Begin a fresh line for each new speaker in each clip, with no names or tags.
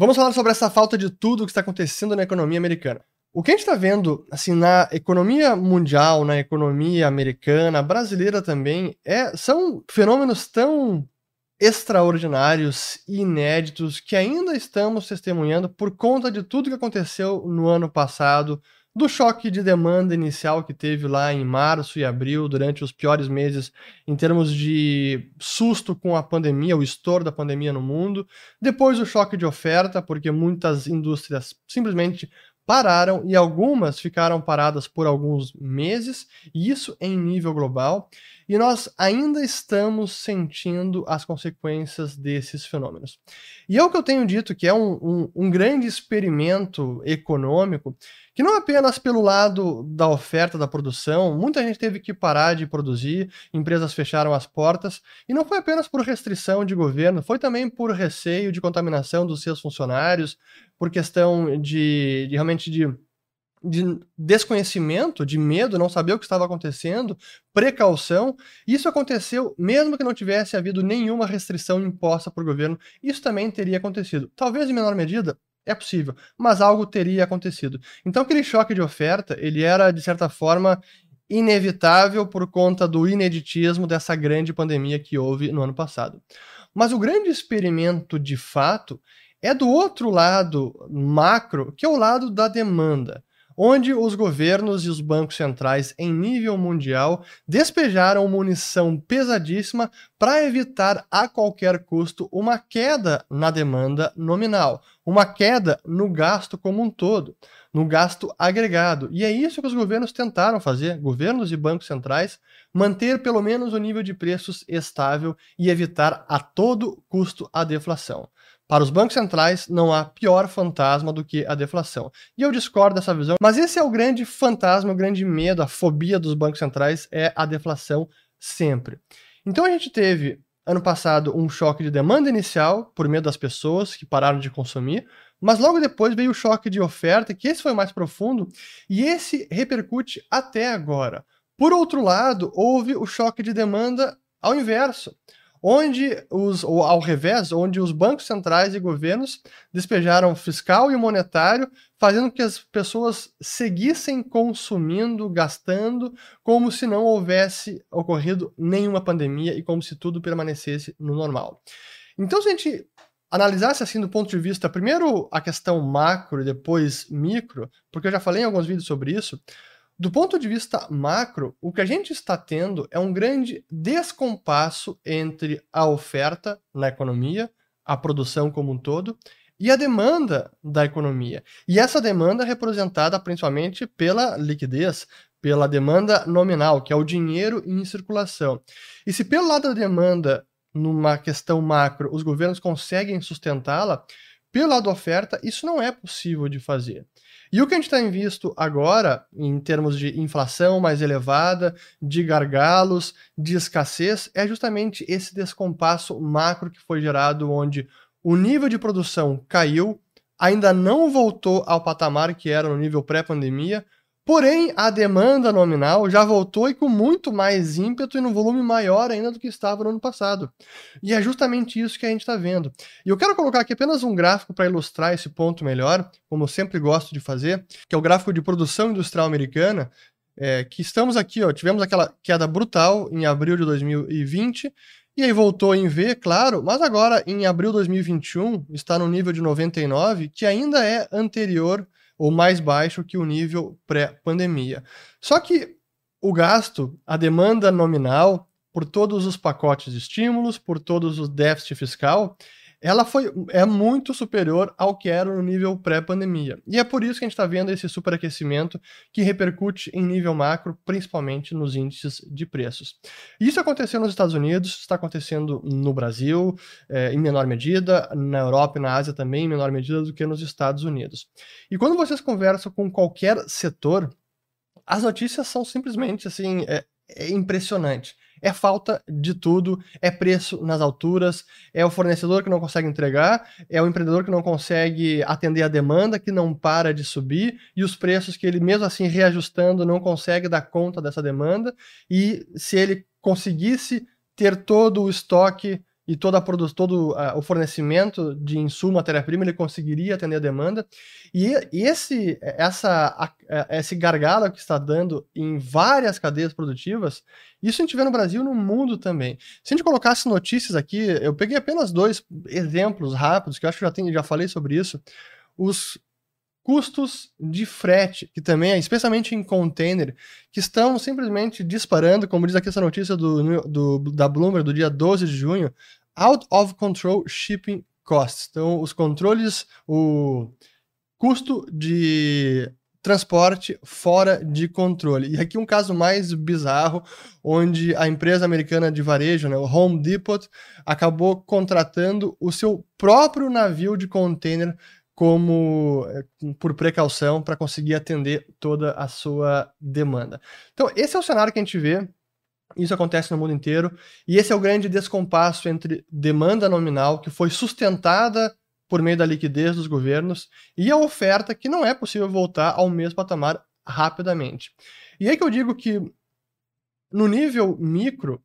Vamos falar sobre essa falta de tudo que está acontecendo na economia americana. O que a gente está vendo, assim, na economia mundial, na economia americana, brasileira também, é, são fenômenos tão extraordinários e inéditos que ainda estamos testemunhando por conta de tudo que aconteceu no ano passado, do choque de demanda inicial que teve lá em março e abril, durante os piores meses em termos de susto com a pandemia, o estouro da pandemia no mundo, depois o choque de oferta, porque muitas indústrias simplesmente pararam e algumas ficaram paradas por alguns meses, e isso em nível global, e nós ainda estamos sentindo as consequências desses fenômenos. E é o que eu tenho dito que é um, um, um grande experimento econômico que não apenas pelo lado da oferta da produção, muita gente teve que parar de produzir, empresas fecharam as portas, e não foi apenas por restrição de governo, foi também por receio de contaminação dos seus funcionários, por questão de, de realmente de de desconhecimento, de medo, não saber o que estava acontecendo, precaução. Isso aconteceu mesmo que não tivesse havido nenhuma restrição imposta por governo. Isso também teria acontecido. Talvez em menor medida, é possível, mas algo teria acontecido. Então aquele choque de oferta, ele era de certa forma inevitável por conta do ineditismo dessa grande pandemia que houve no ano passado. Mas o grande experimento de fato é do outro lado macro, que é o lado da demanda onde os governos e os bancos centrais em nível mundial despejaram munição pesadíssima para evitar a qualquer custo uma queda na demanda nominal, uma queda no gasto como um todo, no gasto agregado. E é isso que os governos tentaram fazer, governos e bancos centrais, manter pelo menos o nível de preços estável e evitar a todo custo a deflação. Para os bancos centrais, não há pior fantasma do que a deflação. E eu discordo dessa visão, mas esse é o grande fantasma, o grande medo, a fobia dos bancos centrais é a deflação sempre. Então a gente teve ano passado um choque de demanda inicial por medo das pessoas que pararam de consumir, mas logo depois veio o choque de oferta, que esse foi mais profundo, e esse repercute até agora. Por outro lado, houve o choque de demanda ao inverso onde os, ou ao revés, onde os bancos centrais e governos despejaram fiscal e monetário, fazendo que as pessoas seguissem consumindo, gastando, como se não houvesse ocorrido nenhuma pandemia e como se tudo permanecesse no normal. Então, se a gente analisasse assim do ponto de vista, primeiro a questão macro e depois micro, porque eu já falei em alguns vídeos sobre isso, do ponto de vista macro, o que a gente está tendo é um grande descompasso entre a oferta na economia, a produção como um todo, e a demanda da economia. E essa demanda é representada principalmente pela liquidez, pela demanda nominal, que é o dinheiro em circulação. E se pelo lado da demanda, numa questão macro, os governos conseguem sustentá-la, pelo lado oferta, isso não é possível de fazer. E o que a gente tem visto agora, em termos de inflação mais elevada, de gargalos, de escassez, é justamente esse descompasso macro que foi gerado, onde o nível de produção caiu, ainda não voltou ao patamar que era no nível pré-pandemia, Porém, a demanda nominal já voltou e com muito mais ímpeto e num volume maior ainda do que estava no ano passado. E é justamente isso que a gente está vendo. E eu quero colocar aqui apenas um gráfico para ilustrar esse ponto melhor, como eu sempre gosto de fazer, que é o gráfico de produção industrial americana, é, que estamos aqui, ó, tivemos aquela queda brutal em abril de 2020, e aí voltou em V, claro, mas agora em abril de 2021 está no nível de 99, que ainda é anterior ou mais baixo que o nível pré-pandemia. Só que o gasto, a demanda nominal, por todos os pacotes de estímulos, por todos os déficit fiscal, ela foi, é muito superior ao que era no nível pré-pandemia. E é por isso que a gente está vendo esse superaquecimento que repercute em nível macro, principalmente nos índices de preços. Isso aconteceu nos Estados Unidos, está acontecendo no Brasil, é, em menor medida, na Europa e na Ásia também, em menor medida do que nos Estados Unidos. E quando vocês conversam com qualquer setor, as notícias são simplesmente assim, é, é impressionante. É falta de tudo, é preço nas alturas, é o fornecedor que não consegue entregar, é o empreendedor que não consegue atender a demanda, que não para de subir, e os preços que ele, mesmo assim reajustando, não consegue dar conta dessa demanda. E se ele conseguisse ter todo o estoque e toda a todo o fornecimento de insumo, matéria-prima, ele conseguiria atender a demanda. E, esse, essa, a, esse gargalo que está dando em várias cadeias produtivas, isso a gente vê no Brasil no mundo também. Se a gente colocasse notícias aqui, eu peguei apenas dois exemplos rápidos, que eu acho que já, tem, já falei sobre isso. Os custos de frete, que também é, especialmente em container, que estão simplesmente disparando, como diz aqui essa notícia do, do, da Bloomberg do dia 12 de junho, out of control shipping costs. Então, os controles, o custo de transporte fora de controle. E aqui um caso mais bizarro, onde a empresa americana de varejo, né, o Home Depot, acabou contratando o seu próprio navio de container como eh, por precaução para conseguir atender toda a sua demanda. Então, esse é o cenário que a gente vê. Isso acontece no mundo inteiro. E esse é o grande descompasso entre demanda nominal, que foi sustentada por meio da liquidez dos governos, e a oferta, que não é possível voltar ao mesmo patamar rapidamente. E aí que eu digo que, no nível micro,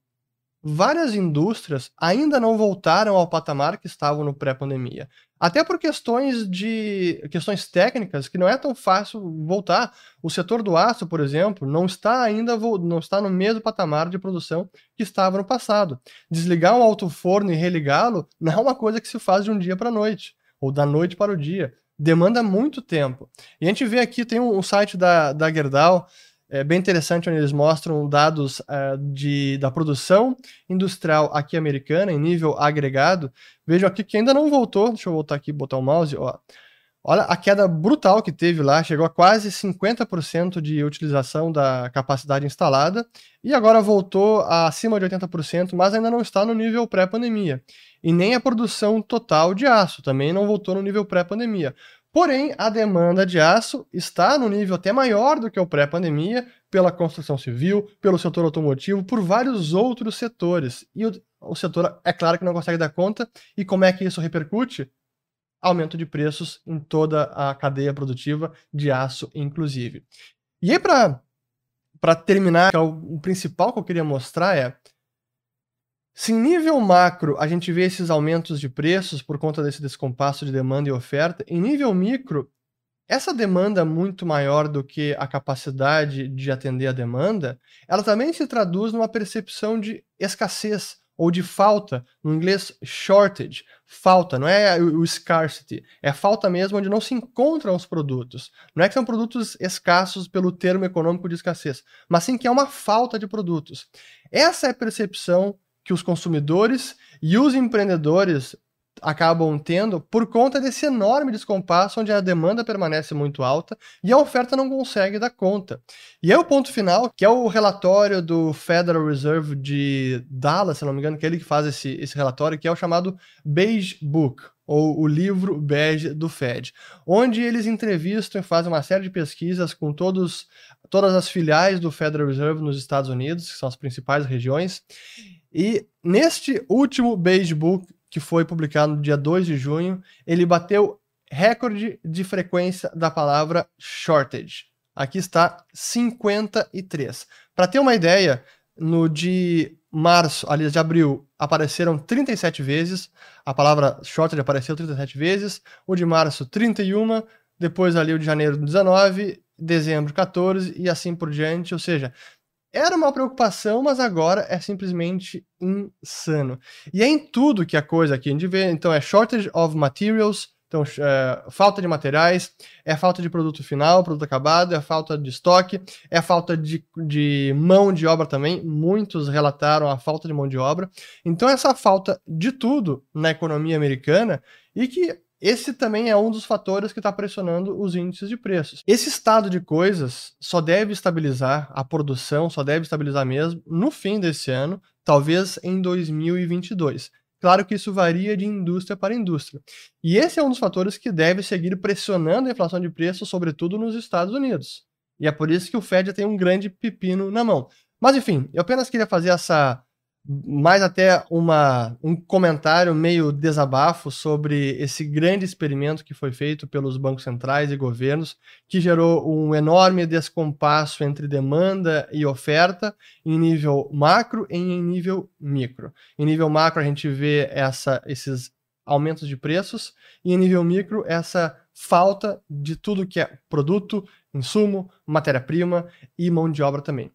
várias indústrias ainda não voltaram ao patamar que estavam no pré-pandemia. Até por questões de questões técnicas que não é tão fácil voltar. O setor do aço, por exemplo, não está ainda não está no mesmo patamar de produção que estava no passado. Desligar um alto forno e religá-lo não é uma coisa que se faz de um dia para a noite ou da noite para o dia. Demanda muito tempo. E a gente vê aqui tem um, um site da da Gerdau é bem interessante onde eles mostram dados uh, de, da produção industrial aqui americana em nível agregado. Vejam aqui que ainda não voltou. Deixa eu voltar aqui e botar o mouse. Ó. Olha a queda brutal que teve lá, chegou a quase 50% de utilização da capacidade instalada e agora voltou acima de 80%, mas ainda não está no nível pré-pandemia. E nem a produção total de aço também não voltou no nível pré-pandemia. Porém, a demanda de aço está no nível até maior do que o pré-pandemia, pela construção civil, pelo setor automotivo, por vários outros setores. E o, o setor, é claro que não consegue dar conta. E como é que isso repercute? Aumento de preços em toda a cadeia produtiva de aço, inclusive. E aí, para terminar, é o, o principal que eu queria mostrar é se em nível macro a gente vê esses aumentos de preços por conta desse descompasso de demanda e oferta, em nível micro, essa demanda muito maior do que a capacidade de atender a demanda, ela também se traduz numa percepção de escassez ou de falta, no inglês shortage, falta, não é o scarcity, é falta mesmo onde não se encontram os produtos. Não é que são produtos escassos pelo termo econômico de escassez, mas sim que é uma falta de produtos. Essa é a percepção que os consumidores e os empreendedores acabam tendo por conta desse enorme descompasso onde a demanda permanece muito alta e a oferta não consegue dar conta. E aí o ponto final, que é o relatório do Federal Reserve de Dallas, se não me engano, que é ele que faz esse, esse relatório, que é o chamado Beige Book, ou o livro bege do Fed, onde eles entrevistam e fazem uma série de pesquisas com todos, todas as filiais do Federal Reserve nos Estados Unidos, que são as principais regiões, e neste último Beige Book, que foi publicado no dia 2 de junho, ele bateu recorde de frequência da palavra shortage. Aqui está 53. Para ter uma ideia, no de março, aliás, de abril, apareceram 37 vezes, a palavra shortage apareceu 37 vezes, o de março 31, depois ali o de janeiro 19, dezembro 14 e assim por diante, ou seja, era uma preocupação, mas agora é simplesmente insano. E é em tudo que a coisa aqui, a gente vê, então é shortage of materials, então é, falta de materiais, é falta de produto final, produto acabado, é falta de estoque, é falta de, de mão de obra também, muitos relataram a falta de mão de obra. Então essa falta de tudo na economia americana e que esse também é um dos fatores que está pressionando os índices de preços. Esse estado de coisas só deve estabilizar a produção, só deve estabilizar mesmo no fim desse ano, talvez em 2022. Claro que isso varia de indústria para indústria. E esse é um dos fatores que deve seguir pressionando a inflação de preços, sobretudo nos Estados Unidos. E é por isso que o Fed tem um grande pepino na mão. Mas enfim, eu apenas queria fazer essa mais até uma, um comentário meio desabafo sobre esse grande experimento que foi feito pelos bancos centrais e governos, que gerou um enorme descompasso entre demanda e oferta em nível macro e em nível micro. Em nível macro, a gente vê essa, esses aumentos de preços, e em nível micro, essa falta de tudo que é produto, insumo, matéria-prima e mão de obra também.